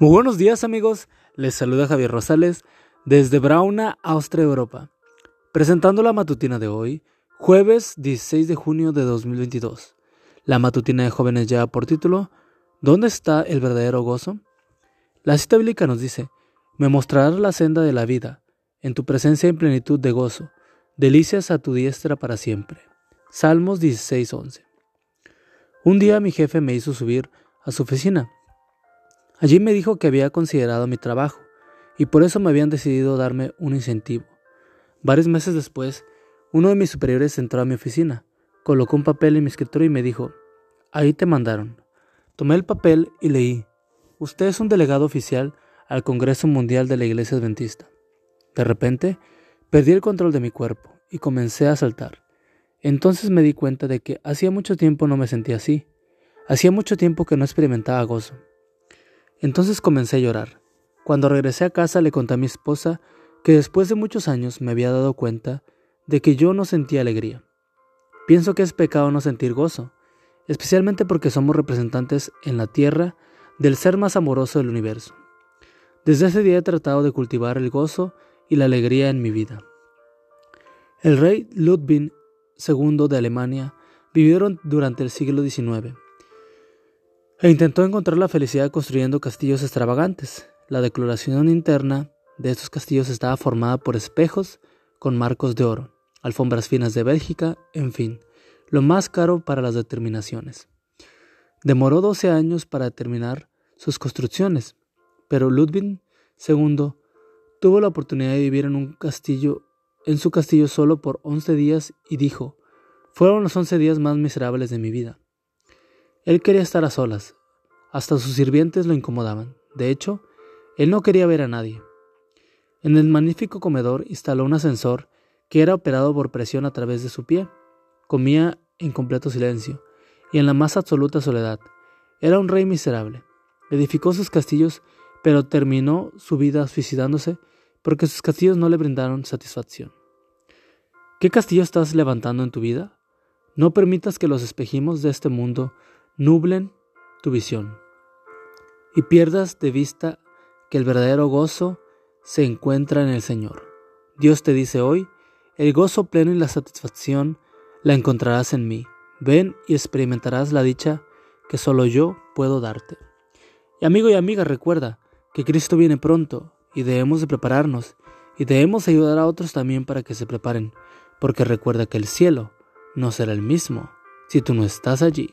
Muy buenos días amigos, les saluda Javier Rosales desde Brauna, Austria, Europa, presentando la matutina de hoy, jueves 16 de junio de 2022. La matutina de jóvenes lleva por título ¿Dónde está el verdadero gozo? La cita bíblica nos dice, me mostrarás la senda de la vida, en tu presencia en plenitud de gozo, delicias a tu diestra para siempre. Salmos 16:11. Un día mi jefe me hizo subir a su oficina Allí me dijo que había considerado mi trabajo y por eso me habían decidido darme un incentivo. Varios meses después, uno de mis superiores entró a mi oficina, colocó un papel en mi escritorio y me dijo, ahí te mandaron. Tomé el papel y leí, usted es un delegado oficial al Congreso Mundial de la Iglesia Adventista. De repente, perdí el control de mi cuerpo y comencé a saltar. Entonces me di cuenta de que hacía mucho tiempo no me sentía así. Hacía mucho tiempo que no experimentaba gozo. Entonces comencé a llorar. Cuando regresé a casa le conté a mi esposa que después de muchos años me había dado cuenta de que yo no sentía alegría. Pienso que es pecado no sentir gozo, especialmente porque somos representantes en la tierra del ser más amoroso del universo. Desde ese día he tratado de cultivar el gozo y la alegría en mi vida. El rey Ludwig II de Alemania vivieron durante el siglo XIX e intentó encontrar la felicidad construyendo castillos extravagantes. La decoración interna de estos castillos estaba formada por espejos con marcos de oro, alfombras finas de Bélgica, en fin, lo más caro para las determinaciones. Demoró 12 años para terminar sus construcciones, pero Ludwig II tuvo la oportunidad de vivir en un castillo, en su castillo solo por 11 días y dijo, fueron los 11 días más miserables de mi vida. Él quería estar a solas, hasta sus sirvientes lo incomodaban. De hecho, él no quería ver a nadie. En el magnífico comedor instaló un ascensor que era operado por presión a través de su pie. Comía en completo silencio y en la más absoluta soledad. Era un rey miserable. Edificó sus castillos, pero terminó su vida suicidándose porque sus castillos no le brindaron satisfacción. ¿Qué castillo estás levantando en tu vida? No permitas que los espejismos de este mundo nublen tu visión y pierdas de vista que el verdadero gozo se encuentra en el Señor. Dios te dice hoy, el gozo pleno y la satisfacción la encontrarás en mí. Ven y experimentarás la dicha que solo yo puedo darte. Y amigo y amiga, recuerda que Cristo viene pronto y debemos de prepararnos y debemos ayudar a otros también para que se preparen, porque recuerda que el cielo no será el mismo si tú no estás allí.